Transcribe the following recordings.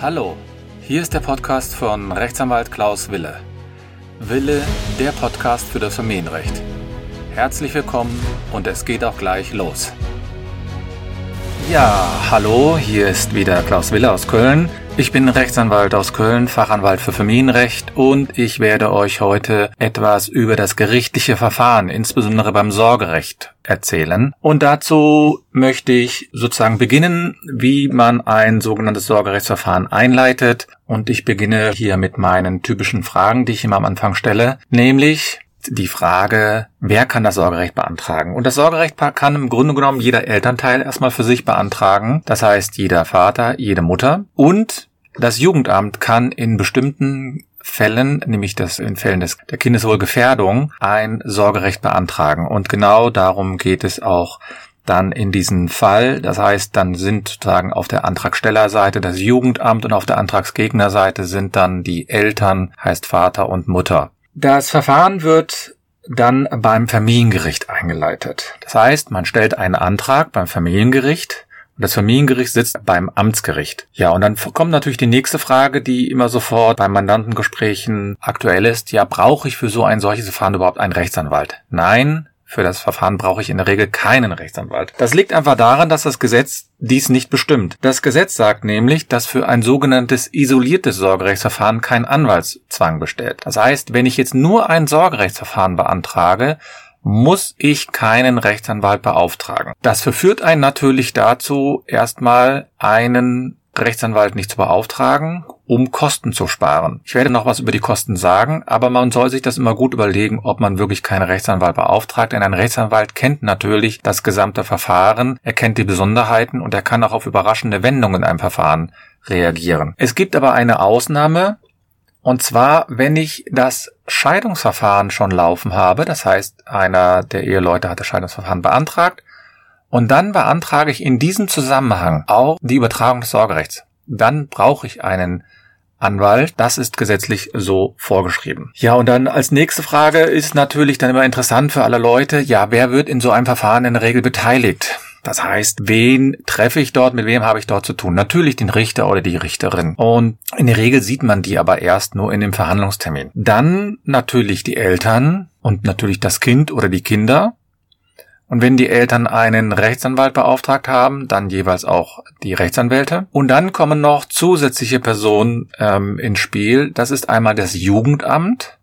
Hallo, hier ist der Podcast von Rechtsanwalt Klaus Wille. Wille, der Podcast für das Familienrecht. Herzlich willkommen und es geht auch gleich los. Ja, hallo, hier ist wieder Klaus Wille aus Köln. Ich bin Rechtsanwalt aus Köln, Fachanwalt für Familienrecht und ich werde euch heute etwas über das gerichtliche Verfahren, insbesondere beim Sorgerecht, erzählen. Und dazu möchte ich sozusagen beginnen, wie man ein sogenanntes Sorgerechtsverfahren einleitet. Und ich beginne hier mit meinen typischen Fragen, die ich immer am Anfang stelle, nämlich die Frage, wer kann das Sorgerecht beantragen? Und das Sorgerecht kann im Grunde genommen jeder Elternteil erstmal für sich beantragen. Das heißt, jeder Vater, jede Mutter. Und das Jugendamt kann in bestimmten Fällen, nämlich das in Fällen des, der Kindeswohlgefährdung, ein Sorgerecht beantragen. Und genau darum geht es auch dann in diesem Fall. Das heißt, dann sind sozusagen auf der Antragstellerseite das Jugendamt und auf der Antragsgegnerseite sind dann die Eltern, heißt Vater und Mutter. Das Verfahren wird dann beim Familiengericht eingeleitet. Das heißt, man stellt einen Antrag beim Familiengericht und das Familiengericht sitzt beim Amtsgericht. Ja, und dann kommt natürlich die nächste Frage, die immer sofort bei Mandantengesprächen aktuell ist. Ja, brauche ich für so ein solches Verfahren überhaupt einen Rechtsanwalt? Nein, für das Verfahren brauche ich in der Regel keinen Rechtsanwalt. Das liegt einfach daran, dass das Gesetz dies nicht bestimmt. Das Gesetz sagt nämlich, dass für ein sogenanntes isoliertes Sorgerechtsverfahren kein Anwaltszwang besteht. Das heißt, wenn ich jetzt nur ein Sorgerechtsverfahren beantrage, muss ich keinen Rechtsanwalt beauftragen. Das verführt einen natürlich dazu, erstmal einen Rechtsanwalt nicht zu beauftragen, um Kosten zu sparen. Ich werde noch was über die Kosten sagen, aber man soll sich das immer gut überlegen, ob man wirklich keinen Rechtsanwalt beauftragt, denn ein Rechtsanwalt kennt natürlich das gesamte Verfahren, er kennt die Besonderheiten und er kann auch auf überraschende Wendungen in einem Verfahren reagieren. Es gibt aber eine Ausnahme, und zwar, wenn ich das Scheidungsverfahren schon laufen habe, das heißt, einer der Eheleute hat das Scheidungsverfahren beantragt, und dann beantrage ich in diesem Zusammenhang auch die Übertragung des Sorgerechts. Dann brauche ich einen Anwalt. Das ist gesetzlich so vorgeschrieben. Ja, und dann als nächste Frage ist natürlich dann immer interessant für alle Leute, ja, wer wird in so einem Verfahren in der Regel beteiligt? Das heißt, wen treffe ich dort, mit wem habe ich dort zu tun? Natürlich den Richter oder die Richterin. Und in der Regel sieht man die aber erst nur in dem Verhandlungstermin. Dann natürlich die Eltern und natürlich das Kind oder die Kinder. Und wenn die Eltern einen Rechtsanwalt beauftragt haben, dann jeweils auch die Rechtsanwälte. Und dann kommen noch zusätzliche Personen ähm, ins Spiel. Das ist einmal das Jugendamt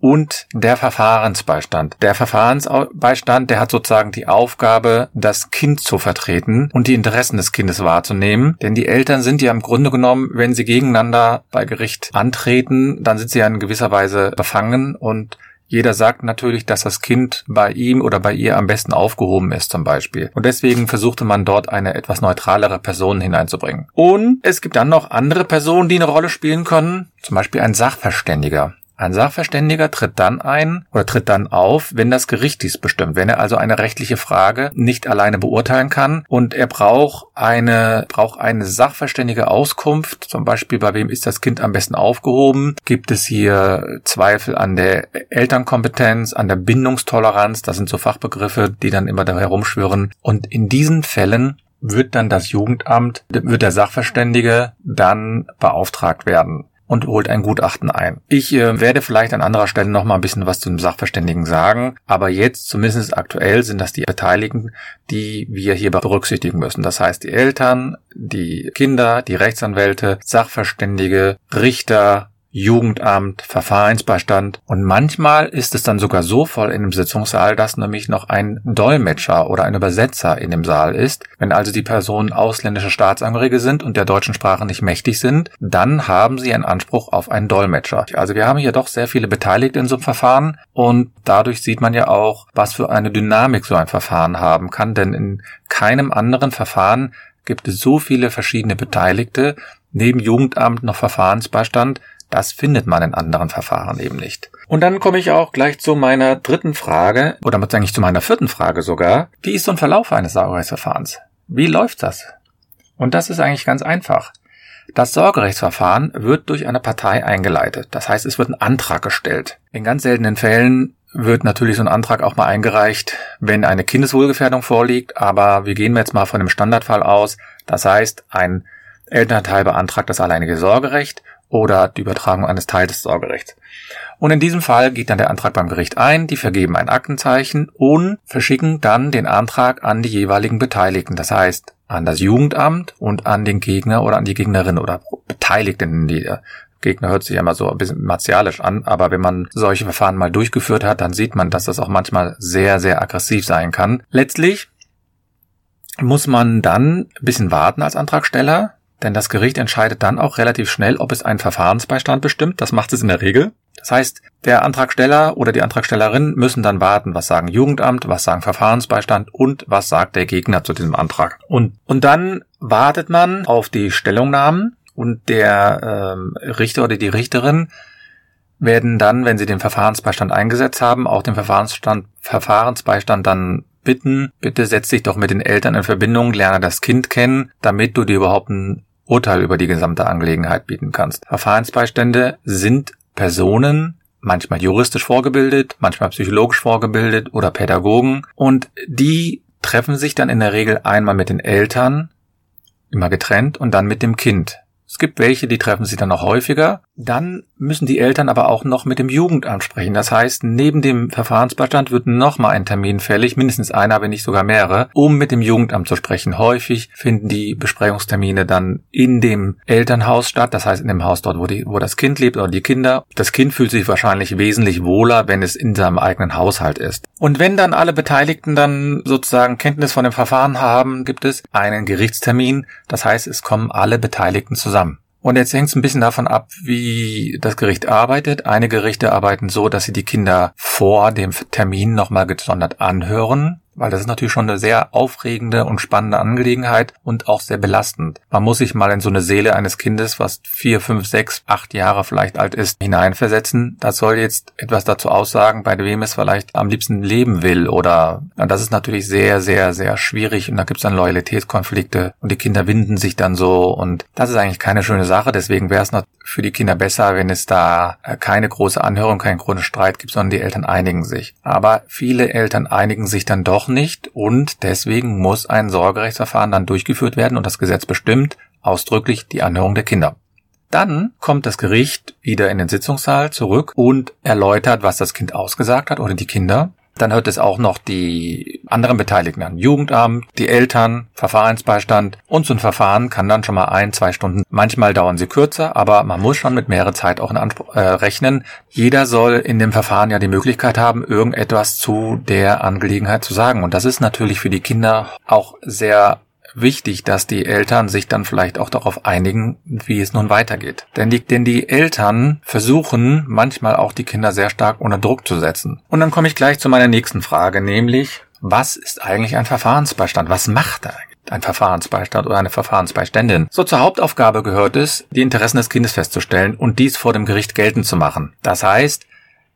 und der Verfahrensbeistand. Der Verfahrensbeistand, der hat sozusagen die Aufgabe, das Kind zu vertreten und die Interessen des Kindes wahrzunehmen. Denn die Eltern sind ja im Grunde genommen, wenn sie gegeneinander bei Gericht antreten, dann sind sie ja in gewisser Weise befangen und jeder sagt natürlich, dass das Kind bei ihm oder bei ihr am besten aufgehoben ist zum Beispiel. Und deswegen versuchte man dort eine etwas neutralere Person hineinzubringen. Und es gibt dann noch andere Personen, die eine Rolle spielen können. Zum Beispiel ein Sachverständiger. Ein Sachverständiger tritt dann ein oder tritt dann auf, wenn das Gericht dies bestimmt, wenn er also eine rechtliche Frage nicht alleine beurteilen kann. Und er braucht eine, braucht eine sachverständige Auskunft, zum Beispiel bei wem ist das Kind am besten aufgehoben, gibt es hier Zweifel an der Elternkompetenz, an der Bindungstoleranz, das sind so Fachbegriffe, die dann immer da herumschwirren. Und in diesen Fällen wird dann das Jugendamt, wird der Sachverständige dann beauftragt werden und holt ein Gutachten ein. Ich äh, werde vielleicht an anderer Stelle noch mal ein bisschen was zu dem Sachverständigen sagen, aber jetzt zumindest aktuell sind das die Beteiligten, die wir hier berücksichtigen müssen. Das heißt die Eltern, die Kinder, die Rechtsanwälte, Sachverständige, Richter, Jugendamt, Verfahrensbeistand. Und manchmal ist es dann sogar so voll in dem Sitzungssaal, dass nämlich noch ein Dolmetscher oder ein Übersetzer in dem Saal ist. Wenn also die Personen ausländische Staatsangehörige sind und der deutschen Sprache nicht mächtig sind, dann haben sie einen Anspruch auf einen Dolmetscher. Also wir haben hier doch sehr viele Beteiligte in so einem Verfahren. Und dadurch sieht man ja auch, was für eine Dynamik so ein Verfahren haben kann, denn in keinem anderen Verfahren gibt es so viele verschiedene Beteiligte, neben Jugendamt noch Verfahrensbeistand, das findet man in anderen Verfahren eben nicht. Und dann komme ich auch gleich zu meiner dritten Frage, oder eigentlich zu meiner vierten Frage sogar. Wie ist so ein Verlauf eines Sorgerechtsverfahrens? Wie läuft das? Und das ist eigentlich ganz einfach. Das Sorgerechtsverfahren wird durch eine Partei eingeleitet. Das heißt, es wird ein Antrag gestellt. In ganz seltenen Fällen wird natürlich so ein Antrag auch mal eingereicht, wenn eine Kindeswohlgefährdung vorliegt. Aber wir gehen jetzt mal von dem Standardfall aus. Das heißt, ein Elternteil beantragt das alleinige Sorgerecht oder die Übertragung eines Teils des Sorgerechts. Und in diesem Fall geht dann der Antrag beim Gericht ein, die vergeben ein Aktenzeichen und verschicken dann den Antrag an die jeweiligen Beteiligten. Das heißt, an das Jugendamt und an den Gegner oder an die Gegnerin oder Beteiligten. Die Gegner hört sich ja immer so ein bisschen martialisch an, aber wenn man solche Verfahren mal durchgeführt hat, dann sieht man, dass das auch manchmal sehr, sehr aggressiv sein kann. Letztlich muss man dann ein bisschen warten als Antragsteller, denn das Gericht entscheidet dann auch relativ schnell, ob es einen Verfahrensbeistand bestimmt. Das macht es in der Regel. Das heißt, der Antragsteller oder die Antragstellerin müssen dann warten, was sagen Jugendamt, was sagen Verfahrensbeistand und was sagt der Gegner zu diesem Antrag. Und, und dann wartet man auf die Stellungnahmen und der ähm, Richter oder die Richterin werden dann, wenn sie den Verfahrensbeistand eingesetzt haben, auch den Verfahrensstand, Verfahrensbeistand dann bitten, bitte setz dich doch mit den Eltern in Verbindung, lerne das Kind kennen, damit du dir überhaupt ein Urteil über die gesamte Angelegenheit bieten kannst. Verfahrensbeistände sind Personen, manchmal juristisch vorgebildet, manchmal psychologisch vorgebildet oder Pädagogen und die treffen sich dann in der Regel einmal mit den Eltern, immer getrennt und dann mit dem Kind. Es gibt welche, die treffen sich dann noch häufiger. Dann müssen die Eltern aber auch noch mit dem Jugendamt sprechen. Das heißt, neben dem Verfahrensbeistand wird nochmal ein Termin fällig, mindestens einer, wenn nicht sogar mehrere, um mit dem Jugendamt zu sprechen. Häufig finden die Besprechungstermine dann in dem Elternhaus statt, das heißt in dem Haus dort, wo, die, wo das Kind lebt oder die Kinder. Das Kind fühlt sich wahrscheinlich wesentlich wohler, wenn es in seinem eigenen Haushalt ist. Und wenn dann alle Beteiligten dann sozusagen Kenntnis von dem Verfahren haben, gibt es einen Gerichtstermin. Das heißt, es kommen alle Beteiligten zusammen. Und jetzt hängt es ein bisschen davon ab, wie das Gericht arbeitet. Einige Gerichte arbeiten so, dass sie die Kinder vor dem Termin nochmal gesondert anhören weil das ist natürlich schon eine sehr aufregende und spannende Angelegenheit und auch sehr belastend. Man muss sich mal in so eine Seele eines Kindes, was vier, fünf, sechs, acht Jahre vielleicht alt ist, hineinversetzen. Das soll jetzt etwas dazu aussagen, bei wem es vielleicht am liebsten leben will oder das ist natürlich sehr, sehr, sehr schwierig und da gibt es dann Loyalitätskonflikte und die Kinder winden sich dann so und das ist eigentlich keine schöne Sache. Deswegen wäre es noch für die Kinder besser, wenn es da äh, keine große Anhörung, keinen großen Streit gibt, sondern die Eltern einigen sich. Aber viele Eltern einigen sich dann doch nicht und deswegen muss ein Sorgerechtsverfahren dann durchgeführt werden und das Gesetz bestimmt ausdrücklich die Anhörung der Kinder. Dann kommt das Gericht wieder in den Sitzungssaal zurück und erläutert, was das Kind ausgesagt hat oder die Kinder. Dann hört es auch noch die anderen Beteiligten an. Jugendamt, die Eltern, Verfahrensbeistand und so ein Verfahren kann dann schon mal ein, zwei Stunden. Manchmal dauern sie kürzer, aber man muss schon mit mehrere Zeit auch in Anspruch, äh, rechnen. Jeder soll in dem Verfahren ja die Möglichkeit haben, irgendetwas zu der Angelegenheit zu sagen. Und das ist natürlich für die Kinder auch sehr wichtig, dass die Eltern sich dann vielleicht auch darauf einigen, wie es nun weitergeht. Denn die, denn die Eltern versuchen manchmal auch die Kinder sehr stark unter Druck zu setzen. Und dann komme ich gleich zu meiner nächsten Frage, nämlich, was ist eigentlich ein Verfahrensbeistand? Was macht er ein Verfahrensbeistand oder eine Verfahrensbeiständin. So zur Hauptaufgabe gehört es, die Interessen des Kindes festzustellen und dies vor dem Gericht geltend zu machen. Das heißt,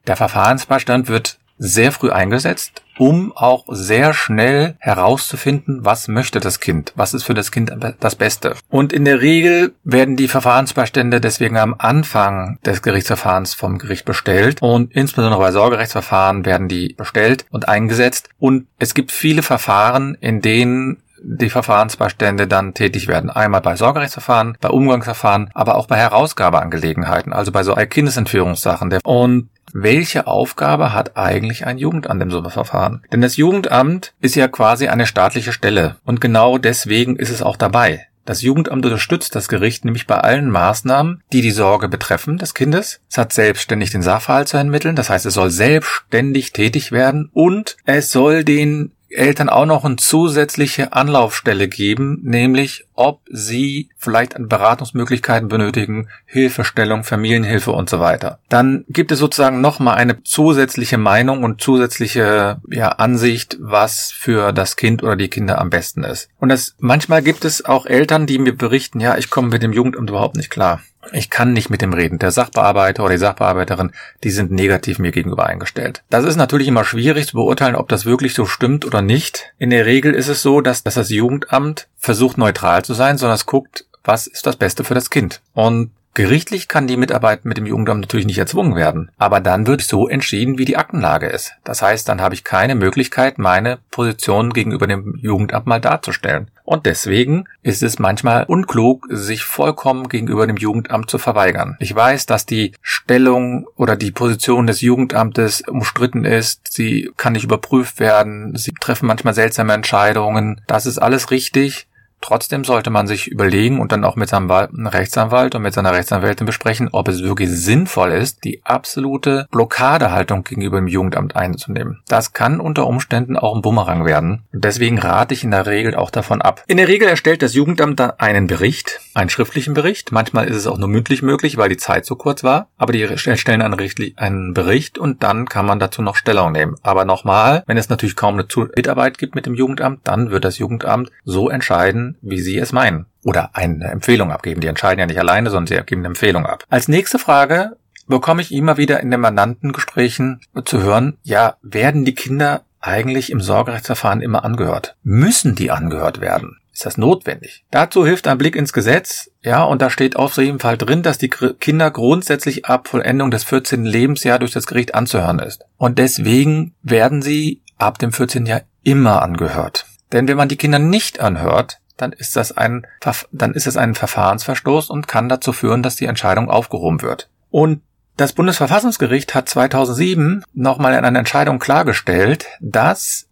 der Verfahrensbeistand wird sehr früh eingesetzt, um auch sehr schnell herauszufinden, was möchte das Kind, was ist für das Kind das Beste. Und in der Regel werden die Verfahrensbeistände deswegen am Anfang des Gerichtsverfahrens vom Gericht bestellt und insbesondere bei Sorgerechtsverfahren werden die bestellt und eingesetzt und es gibt viele Verfahren, in denen die Verfahrensbeistände dann tätig werden. Einmal bei Sorgerechtsverfahren, bei Umgangsverfahren, aber auch bei Herausgabeangelegenheiten, also bei so Kindesentführungssachen. Und welche Aufgabe hat eigentlich ein Jugendamt im so Verfahren? Denn das Jugendamt ist ja quasi eine staatliche Stelle und genau deswegen ist es auch dabei. Das Jugendamt unterstützt das Gericht nämlich bei allen Maßnahmen, die die Sorge betreffen des Kindes. Es hat selbstständig den Sachverhalt zu ermitteln, das heißt, es soll selbstständig tätig werden und es soll den Eltern auch noch eine zusätzliche Anlaufstelle geben, nämlich ob sie vielleicht an Beratungsmöglichkeiten benötigen, Hilfestellung, Familienhilfe und so weiter. Dann gibt es sozusagen nochmal eine zusätzliche Meinung und zusätzliche ja, Ansicht, was für das Kind oder die Kinder am besten ist. Und das, manchmal gibt es auch Eltern, die mir berichten, ja, ich komme mit dem Jugendamt überhaupt nicht klar. Ich kann nicht mit dem reden. Der Sachbearbeiter oder die Sachbearbeiterin, die sind negativ mir gegenüber eingestellt. Das ist natürlich immer schwierig zu beurteilen, ob das wirklich so stimmt oder nicht. In der Regel ist es so, dass, dass das Jugendamt versucht neutral zu sein, sondern es guckt, was ist das Beste für das Kind. Und Gerichtlich kann die Mitarbeit mit dem Jugendamt natürlich nicht erzwungen werden, aber dann wird so entschieden, wie die Aktenlage ist. Das heißt, dann habe ich keine Möglichkeit, meine Position gegenüber dem Jugendamt mal darzustellen. Und deswegen ist es manchmal unklug, sich vollkommen gegenüber dem Jugendamt zu verweigern. Ich weiß, dass die Stellung oder die Position des Jugendamtes umstritten ist. Sie kann nicht überprüft werden. Sie treffen manchmal seltsame Entscheidungen. Das ist alles richtig. Trotzdem sollte man sich überlegen und dann auch mit seinem Rechtsanwalt und mit seiner Rechtsanwältin besprechen, ob es wirklich sinnvoll ist, die absolute Blockadehaltung gegenüber dem Jugendamt einzunehmen. Das kann unter Umständen auch ein Bumerang werden. Deswegen rate ich in der Regel auch davon ab. In der Regel erstellt das Jugendamt dann einen Bericht, einen schriftlichen Bericht. Manchmal ist es auch nur mündlich möglich, weil die Zeit so kurz war. Aber die erstellen einen, Bericht und dann kann man dazu noch Stellung nehmen. Aber nochmal, wenn es natürlich kaum eine Mitarbeit gibt mit dem Jugendamt, dann wird das Jugendamt so entscheiden, wie Sie es meinen. Oder eine Empfehlung abgeben. Die entscheiden ja nicht alleine, sondern sie geben eine Empfehlung ab. Als nächste Frage bekomme ich immer wieder in den Mandantengesprächen zu hören, ja, werden die Kinder eigentlich im Sorgerechtsverfahren immer angehört? Müssen die angehört werden? Ist das notwendig? Dazu hilft ein Blick ins Gesetz, ja, und da steht auf jeden Fall drin, dass die Kinder grundsätzlich ab Vollendung des 14. Lebensjahr durch das Gericht anzuhören ist. Und deswegen werden sie ab dem 14. Jahr immer angehört. Denn wenn man die Kinder nicht anhört, dann ist das ein, dann ist es ein Verfahrensverstoß und kann dazu führen, dass die Entscheidung aufgehoben wird. Und das Bundesverfassungsgericht hat 2007 nochmal in einer Entscheidung klargestellt, dass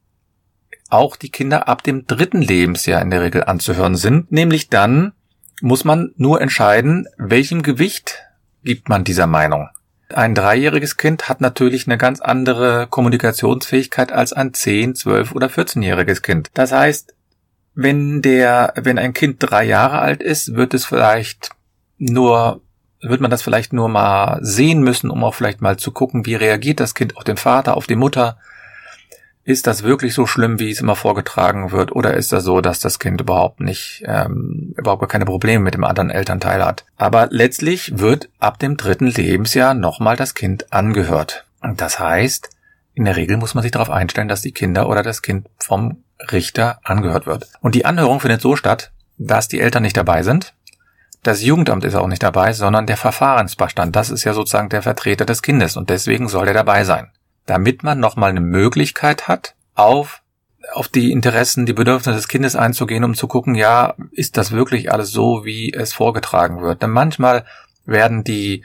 auch die Kinder ab dem dritten Lebensjahr in der Regel anzuhören sind. Nämlich dann muss man nur entscheiden, welchem Gewicht gibt man dieser Meinung. Ein dreijähriges Kind hat natürlich eine ganz andere Kommunikationsfähigkeit als ein 10, 12 oder 14-jähriges Kind. Das heißt, wenn der, wenn ein Kind drei Jahre alt ist, wird es vielleicht nur, wird man das vielleicht nur mal sehen müssen, um auch vielleicht mal zu gucken, wie reagiert das Kind auf den Vater, auf die Mutter. Ist das wirklich so schlimm, wie es immer vorgetragen wird, oder ist das so, dass das Kind überhaupt nicht, ähm, überhaupt gar keine Probleme mit dem anderen Elternteil hat? Aber letztlich wird ab dem dritten Lebensjahr nochmal das Kind angehört. Das heißt, in der Regel muss man sich darauf einstellen, dass die Kinder oder das Kind vom Richter angehört wird. Und die Anhörung findet so statt, dass die Eltern nicht dabei sind. Das Jugendamt ist auch nicht dabei, sondern der Verfahrensbestand. Das ist ja sozusagen der Vertreter des Kindes und deswegen soll er dabei sein. Damit man nochmal eine Möglichkeit hat, auf, auf die Interessen, die Bedürfnisse des Kindes einzugehen, um zu gucken, ja, ist das wirklich alles so, wie es vorgetragen wird? Denn manchmal werden die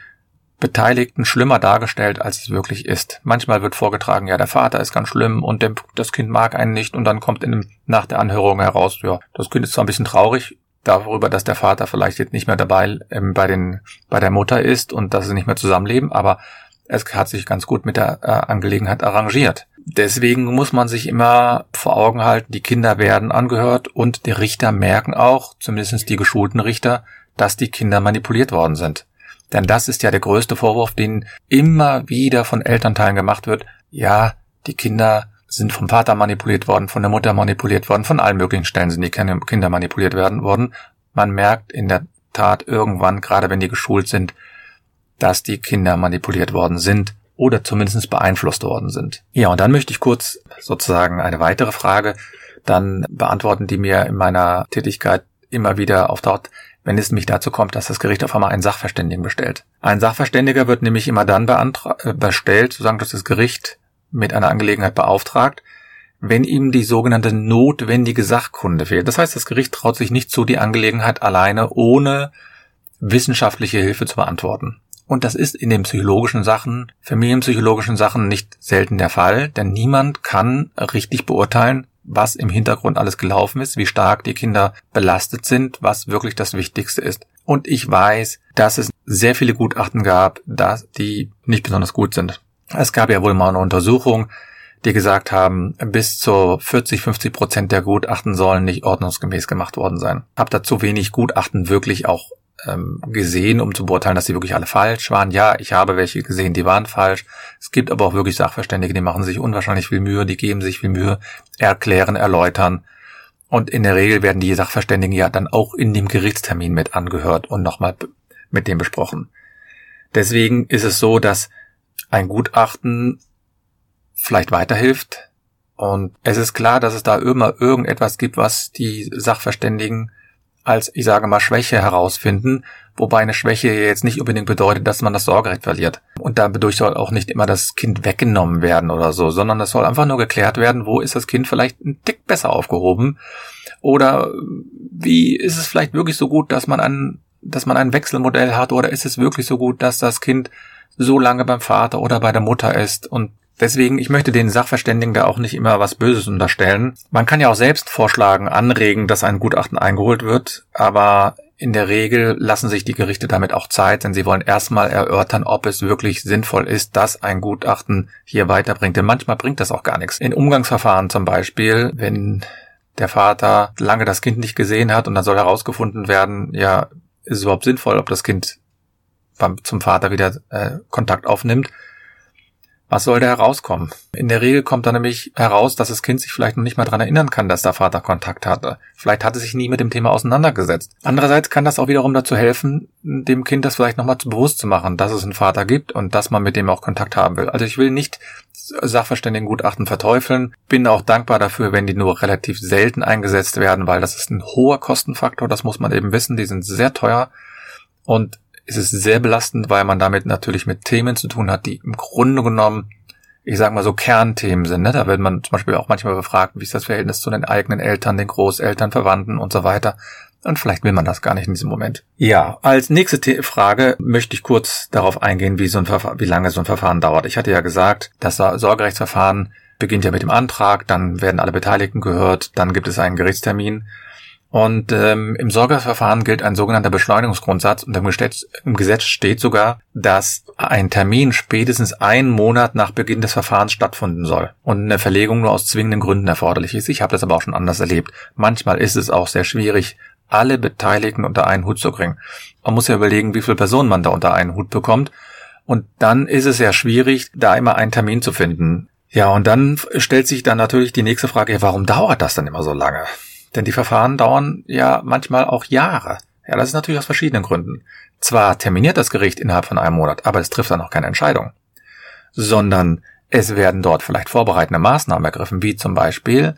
Beteiligten schlimmer dargestellt, als es wirklich ist. Manchmal wird vorgetragen, ja, der Vater ist ganz schlimm und dem, das Kind mag einen nicht und dann kommt in nach der Anhörung heraus, ja, das Kind ist zwar ein bisschen traurig darüber, dass der Vater vielleicht jetzt nicht mehr dabei ähm, bei den bei der Mutter ist und dass sie nicht mehr zusammenleben, aber es hat sich ganz gut mit der äh, Angelegenheit arrangiert. Deswegen muss man sich immer vor Augen halten, die Kinder werden angehört und die Richter merken auch, zumindest die geschulten Richter, dass die Kinder manipuliert worden sind. Denn das ist ja der größte Vorwurf, den immer wieder von Elternteilen gemacht wird. Ja, die Kinder sind vom Vater manipuliert worden, von der Mutter manipuliert worden, von allen möglichen Stellen sind die Kinder manipuliert werden worden. Man merkt in der Tat irgendwann, gerade wenn die geschult sind, dass die Kinder manipuliert worden sind oder zumindest beeinflusst worden sind. Ja, und dann möchte ich kurz sozusagen eine weitere Frage dann beantworten, die mir in meiner Tätigkeit immer wieder auftaucht wenn es nämlich dazu kommt, dass das Gericht auf einmal einen Sachverständigen bestellt. Ein Sachverständiger wird nämlich immer dann äh, bestellt, sozusagen dass das Gericht mit einer Angelegenheit beauftragt, wenn ihm die sogenannte notwendige Sachkunde fehlt. Das heißt, das Gericht traut sich nicht zu, die Angelegenheit alleine ohne wissenschaftliche Hilfe zu beantworten. Und das ist in den psychologischen Sachen, familienpsychologischen Sachen nicht selten der Fall, denn niemand kann richtig beurteilen, was im Hintergrund alles gelaufen ist, wie stark die Kinder belastet sind, was wirklich das Wichtigste ist. Und ich weiß, dass es sehr viele Gutachten gab, dass die nicht besonders gut sind. Es gab ja wohl mal eine Untersuchung, die gesagt haben, bis zu 40, 50 Prozent der Gutachten sollen nicht ordnungsgemäß gemacht worden sein. Hab da zu wenig Gutachten wirklich auch ähm, gesehen, um zu beurteilen, dass sie wirklich alle falsch waren. Ja, ich habe welche gesehen, die waren falsch. Es gibt aber auch wirklich Sachverständige, die machen sich unwahrscheinlich viel Mühe, die geben sich viel Mühe, erklären, erläutern. Und in der Regel werden die Sachverständigen ja dann auch in dem Gerichtstermin mit angehört und nochmal mit dem besprochen. Deswegen ist es so, dass ein Gutachten vielleicht weiterhilft. Und es ist klar, dass es da immer irgendetwas gibt, was die Sachverständigen als, ich sage mal, Schwäche herausfinden, wobei eine Schwäche jetzt nicht unbedingt bedeutet, dass man das Sorgerecht verliert. Und dadurch soll auch nicht immer das Kind weggenommen werden oder so, sondern es soll einfach nur geklärt werden, wo ist das Kind vielleicht ein Tick besser aufgehoben Oder wie ist es vielleicht wirklich so gut, dass man ein, dass man ein Wechselmodell hat? Oder ist es wirklich so gut, dass das Kind so lange beim Vater oder bei der Mutter ist und Deswegen, ich möchte den Sachverständigen da auch nicht immer was Böses unterstellen. Man kann ja auch selbst vorschlagen, anregen, dass ein Gutachten eingeholt wird, aber in der Regel lassen sich die Gerichte damit auch Zeit, denn sie wollen erstmal erörtern, ob es wirklich sinnvoll ist, dass ein Gutachten hier weiterbringt. Denn manchmal bringt das auch gar nichts. In Umgangsverfahren zum Beispiel, wenn der Vater lange das Kind nicht gesehen hat und dann soll herausgefunden werden, ja, ist es überhaupt sinnvoll, ob das Kind zum Vater wieder äh, Kontakt aufnimmt, was soll da herauskommen? In der Regel kommt da nämlich heraus, dass das Kind sich vielleicht noch nicht mal dran erinnern kann, dass der Vater Kontakt hatte. Vielleicht hat es sich nie mit dem Thema auseinandergesetzt. Andererseits kann das auch wiederum dazu helfen, dem Kind das vielleicht nochmal bewusst zu machen, dass es einen Vater gibt und dass man mit dem auch Kontakt haben will. Also ich will nicht Sachverständigengutachten verteufeln, bin auch dankbar dafür, wenn die nur relativ selten eingesetzt werden, weil das ist ein hoher Kostenfaktor, das muss man eben wissen, die sind sehr teuer und ist es sehr belastend, weil man damit natürlich mit Themen zu tun hat, die im Grunde genommen, ich sag mal so Kernthemen sind. Ne? Da wird man zum Beispiel auch manchmal befragt, wie ist das Verhältnis zu den eigenen Eltern, den Großeltern, Verwandten und so weiter. Und vielleicht will man das gar nicht in diesem Moment. Ja, als nächste Frage möchte ich kurz darauf eingehen, wie, so ein wie lange so ein Verfahren dauert. Ich hatte ja gesagt, das Sorgerechtsverfahren beginnt ja mit dem Antrag, dann werden alle Beteiligten gehört, dann gibt es einen Gerichtstermin und ähm, im Sorgeverfahren gilt ein sogenannter Beschleunigungsgrundsatz und im Gesetz, im Gesetz steht sogar, dass ein Termin spätestens einen Monat nach Beginn des Verfahrens stattfinden soll und eine Verlegung nur aus zwingenden Gründen erforderlich ist. Ich habe das aber auch schon anders erlebt. Manchmal ist es auch sehr schwierig, alle Beteiligten unter einen Hut zu bringen. Man muss ja überlegen, wie viele Personen man da unter einen Hut bekommt. Und dann ist es sehr schwierig, da immer einen Termin zu finden. Ja, und dann stellt sich dann natürlich die nächste Frage, warum dauert das dann immer so lange? Denn die Verfahren dauern ja manchmal auch Jahre. Ja, das ist natürlich aus verschiedenen Gründen. Zwar terminiert das Gericht innerhalb von einem Monat, aber es trifft dann auch keine Entscheidung. Sondern es werden dort vielleicht vorbereitende Maßnahmen ergriffen, wie zum Beispiel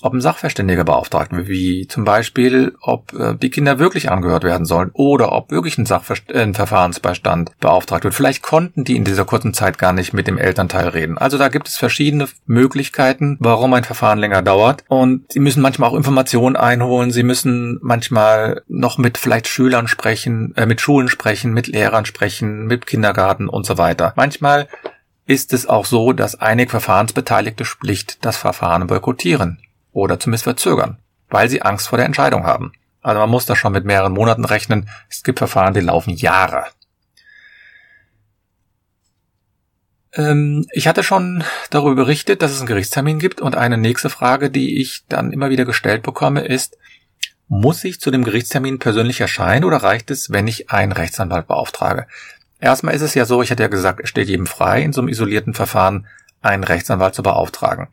ob ein Sachverständiger beauftragt wird, wie zum Beispiel, ob äh, die Kinder wirklich angehört werden sollen oder ob wirklich ein, Sachverst äh, ein Verfahrensbeistand beauftragt wird. Vielleicht konnten die in dieser kurzen Zeit gar nicht mit dem Elternteil reden. Also da gibt es verschiedene Möglichkeiten, warum ein Verfahren länger dauert. Und sie müssen manchmal auch Informationen einholen. Sie müssen manchmal noch mit vielleicht Schülern sprechen, äh, mit Schulen sprechen, mit Lehrern sprechen, mit Kindergarten und so weiter. Manchmal ist es auch so, dass einige Verfahrensbeteiligte schlicht das Verfahren boykottieren oder zumindest verzögern, weil sie Angst vor der Entscheidung haben. Also man muss da schon mit mehreren Monaten rechnen. Es gibt Verfahren, die laufen Jahre. Ähm, ich hatte schon darüber berichtet, dass es einen Gerichtstermin gibt und eine nächste Frage, die ich dann immer wieder gestellt bekomme, ist, muss ich zu dem Gerichtstermin persönlich erscheinen oder reicht es, wenn ich einen Rechtsanwalt beauftrage? Erstmal ist es ja so, ich hatte ja gesagt, es steht jedem frei, in so einem isolierten Verfahren einen Rechtsanwalt zu beauftragen.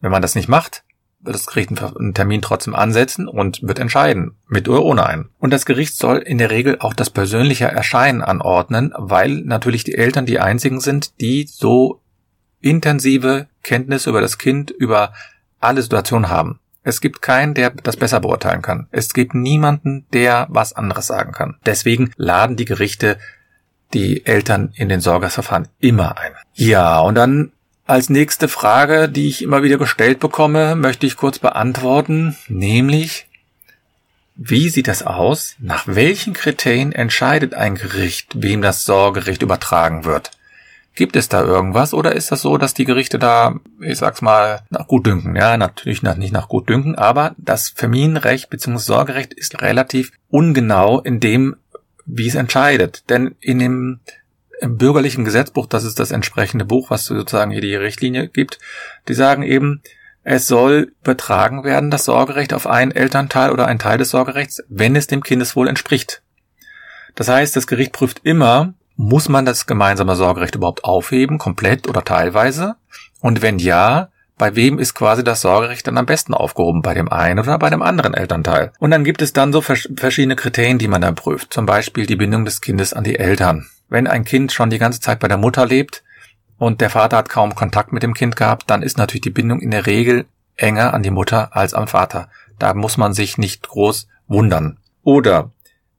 Wenn man das nicht macht, das Gericht einen Termin trotzdem ansetzen und wird entscheiden, mit oder ohne einen. Und das Gericht soll in der Regel auch das persönliche Erscheinen anordnen, weil natürlich die Eltern die einzigen sind, die so intensive Kenntnisse über das Kind, über alle Situationen haben. Es gibt keinen, der das besser beurteilen kann. Es gibt niemanden, der was anderes sagen kann. Deswegen laden die Gerichte die Eltern in den Sorgersverfahren immer ein. Ja, und dann als nächste Frage, die ich immer wieder gestellt bekomme, möchte ich kurz beantworten, nämlich, wie sieht das aus? Nach welchen Kriterien entscheidet ein Gericht, wem das Sorgerecht übertragen wird? Gibt es da irgendwas oder ist das so, dass die Gerichte da, ich sag's mal, nach Gutdünken, ja, natürlich nicht nach Gutdünken, aber das Familienrecht bzw. Sorgerecht ist relativ ungenau in dem, wie es entscheidet. Denn in dem im bürgerlichen Gesetzbuch, das ist das entsprechende Buch, was sozusagen hier die Richtlinie gibt, die sagen eben, es soll übertragen werden, das Sorgerecht auf einen Elternteil oder einen Teil des Sorgerechts, wenn es dem Kindeswohl entspricht. Das heißt, das Gericht prüft immer, muss man das gemeinsame Sorgerecht überhaupt aufheben, komplett oder teilweise? Und wenn ja, bei wem ist quasi das Sorgerecht dann am besten aufgehoben? Bei dem einen oder bei dem anderen Elternteil? Und dann gibt es dann so verschiedene Kriterien, die man dann prüft. Zum Beispiel die Bindung des Kindes an die Eltern wenn ein Kind schon die ganze Zeit bei der Mutter lebt und der Vater hat kaum Kontakt mit dem Kind gehabt, dann ist natürlich die Bindung in der Regel enger an die Mutter als am Vater. Da muss man sich nicht groß wundern. Oder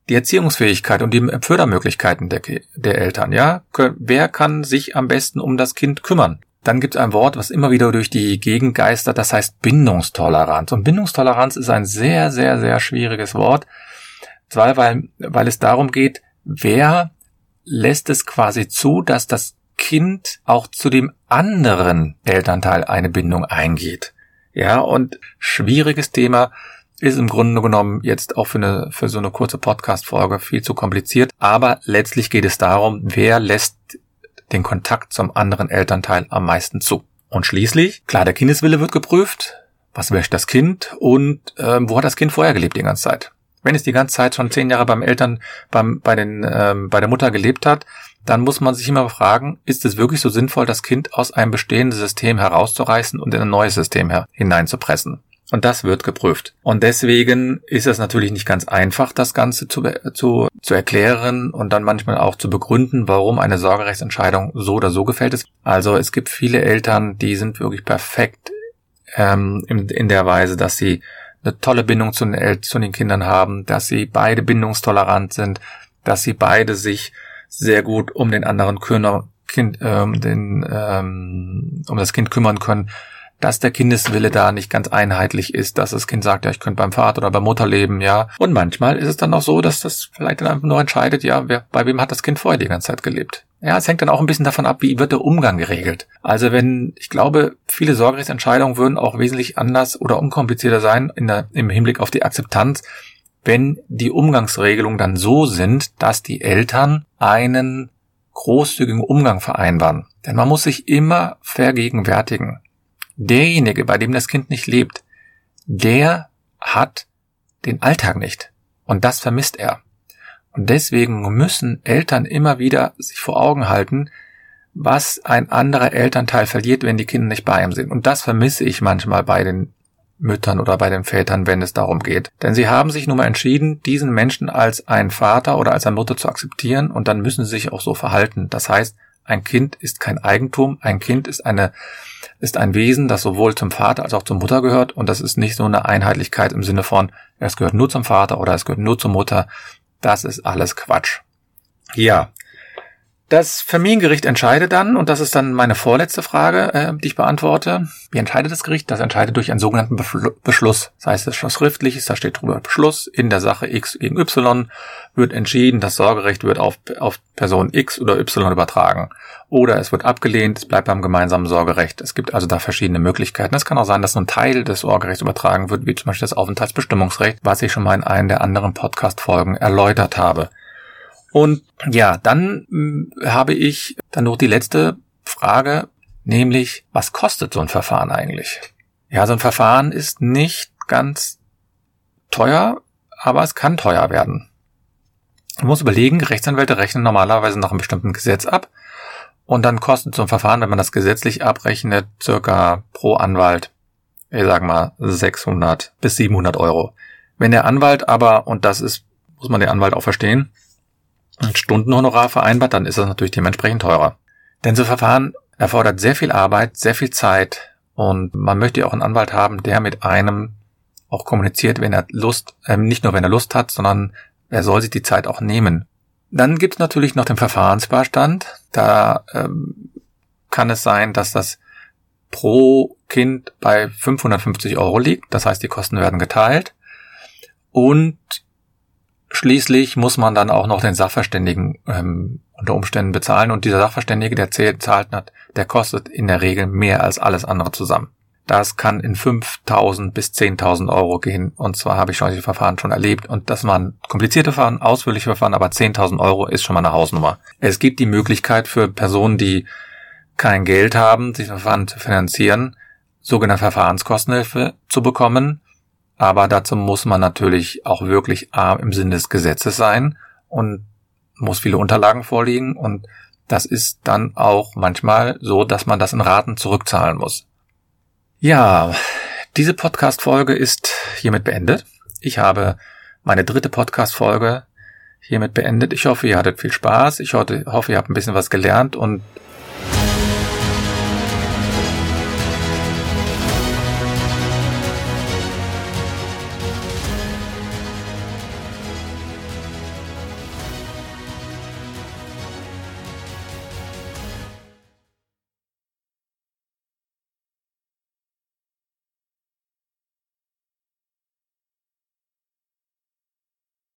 die Erziehungsfähigkeit und die Fördermöglichkeiten der, der Eltern, ja? Wer kann sich am besten um das Kind kümmern? Dann gibt es ein Wort, was immer wieder durch die Gegend geistert, das heißt Bindungstoleranz. Und Bindungstoleranz ist ein sehr, sehr, sehr schwieriges Wort, weil, weil es darum geht, wer lässt es quasi zu, dass das Kind auch zu dem anderen Elternteil eine Bindung eingeht. Ja, und schwieriges Thema ist im Grunde genommen jetzt auch für eine, für so eine kurze Podcast-Folge viel zu kompliziert. Aber letztlich geht es darum, wer lässt den Kontakt zum anderen Elternteil am meisten zu. Und schließlich, klar, der Kindeswille wird geprüft. Was möchte das Kind und ähm, wo hat das Kind vorher gelebt die ganze Zeit? Wenn es die ganze Zeit schon zehn Jahre beim Eltern, beim, bei, den, ähm, bei der Mutter gelebt hat, dann muss man sich immer fragen, ist es wirklich so sinnvoll, das Kind aus einem bestehendes System herauszureißen und in ein neues System hineinzupressen? Und das wird geprüft. Und deswegen ist es natürlich nicht ganz einfach, das Ganze zu, zu, zu erklären und dann manchmal auch zu begründen, warum eine Sorgerechtsentscheidung so oder so gefällt ist. Also es gibt viele Eltern, die sind wirklich perfekt ähm, in, in der Weise, dass sie eine tolle Bindung zu den, zu den Kindern haben, dass sie beide bindungstolerant sind, dass sie beide sich sehr gut um den anderen kümmern, kind, ähm, den, ähm, um das Kind kümmern können, dass der Kindeswille da nicht ganz einheitlich ist, dass das Kind sagt, ja, ich könnte beim Vater oder bei Mutter leben, ja. Und manchmal ist es dann auch so, dass das vielleicht dann einfach nur entscheidet, ja, wer, bei wem hat das Kind vorher die ganze Zeit gelebt. Ja, es hängt dann auch ein bisschen davon ab, wie wird der Umgang geregelt. Also wenn, ich glaube, viele Sorgerechtsentscheidungen würden auch wesentlich anders oder unkomplizierter sein in der, im Hinblick auf die Akzeptanz, wenn die Umgangsregelungen dann so sind, dass die Eltern einen großzügigen Umgang vereinbaren. Denn man muss sich immer vergegenwärtigen. Derjenige, bei dem das Kind nicht lebt, der hat den Alltag nicht. Und das vermisst er. Und deswegen müssen Eltern immer wieder sich vor Augen halten, was ein anderer Elternteil verliert, wenn die Kinder nicht bei ihm sind. Und das vermisse ich manchmal bei den Müttern oder bei den Vätern, wenn es darum geht. Denn sie haben sich nun mal entschieden, diesen Menschen als einen Vater oder als eine Mutter zu akzeptieren und dann müssen sie sich auch so verhalten. Das heißt, ein Kind ist kein Eigentum, ein Kind ist eine, ist ein Wesen, das sowohl zum Vater als auch zur Mutter gehört und das ist nicht so eine Einheitlichkeit im Sinne von, es gehört nur zum Vater oder es gehört nur zur Mutter. Das ist alles Quatsch. Ja, das Familiengericht entscheidet dann, und das ist dann meine vorletzte Frage, äh, die ich beantworte. Wie entscheidet das Gericht? Das entscheidet durch einen sogenannten Beschluss. Das heißt, es ist schriftlich, da steht drüber Beschluss. In der Sache X gegen Y wird entschieden, das Sorgerecht wird auf, auf Person X oder Y übertragen. Oder es wird abgelehnt, es bleibt beim gemeinsamen Sorgerecht. Es gibt also da verschiedene Möglichkeiten. Es kann auch sein, dass ein Teil des Sorgerechts übertragen wird, wie zum Beispiel das Aufenthaltsbestimmungsrecht, was ich schon mal in einem der anderen Podcast-Folgen erläutert habe. Und ja, dann hm, habe ich dann noch die letzte Frage, nämlich, was kostet so ein Verfahren eigentlich? Ja, so ein Verfahren ist nicht ganz teuer, aber es kann teuer werden. Man muss überlegen, Rechtsanwälte rechnen normalerweise nach einem bestimmten Gesetz ab und dann kostet so ein Verfahren, wenn man das gesetzlich abrechnet, circa pro Anwalt, ich sag mal 600 bis 700 Euro. Wenn der Anwalt aber, und das ist, muss man den Anwalt auch verstehen, ein Stundenhonorar vereinbart, dann ist das natürlich dementsprechend teurer. Denn so Verfahren erfordert sehr viel Arbeit, sehr viel Zeit und man möchte auch einen Anwalt haben, der mit einem auch kommuniziert, wenn er Lust, äh, nicht nur wenn er Lust hat, sondern er soll sich die Zeit auch nehmen. Dann gibt es natürlich noch den Verfahrensbeistand. Da ähm, kann es sein, dass das pro Kind bei 550 Euro liegt. Das heißt, die Kosten werden geteilt. Und Schließlich muss man dann auch noch den Sachverständigen ähm, unter Umständen bezahlen und dieser Sachverständige, der zählt, zahlt hat, der kostet in der Regel mehr als alles andere zusammen. Das kann in 5.000 bis 10.000 Euro gehen und zwar habe ich solche Verfahren schon erlebt und das waren komplizierte Verfahren, ausführliche Verfahren, aber 10.000 Euro ist schon mal eine Hausnummer. Es gibt die Möglichkeit für Personen, die kein Geld haben, sich Verfahren zu finanzieren, sogenannte Verfahrenskostenhilfe zu bekommen aber dazu muss man natürlich auch wirklich A im Sinne des Gesetzes sein und muss viele Unterlagen vorliegen und das ist dann auch manchmal so, dass man das in Raten zurückzahlen muss. Ja, diese Podcast-Folge ist hiermit beendet. Ich habe meine dritte Podcast-Folge hiermit beendet. Ich hoffe, ihr hattet viel Spaß. Ich hoffe, ihr habt ein bisschen was gelernt und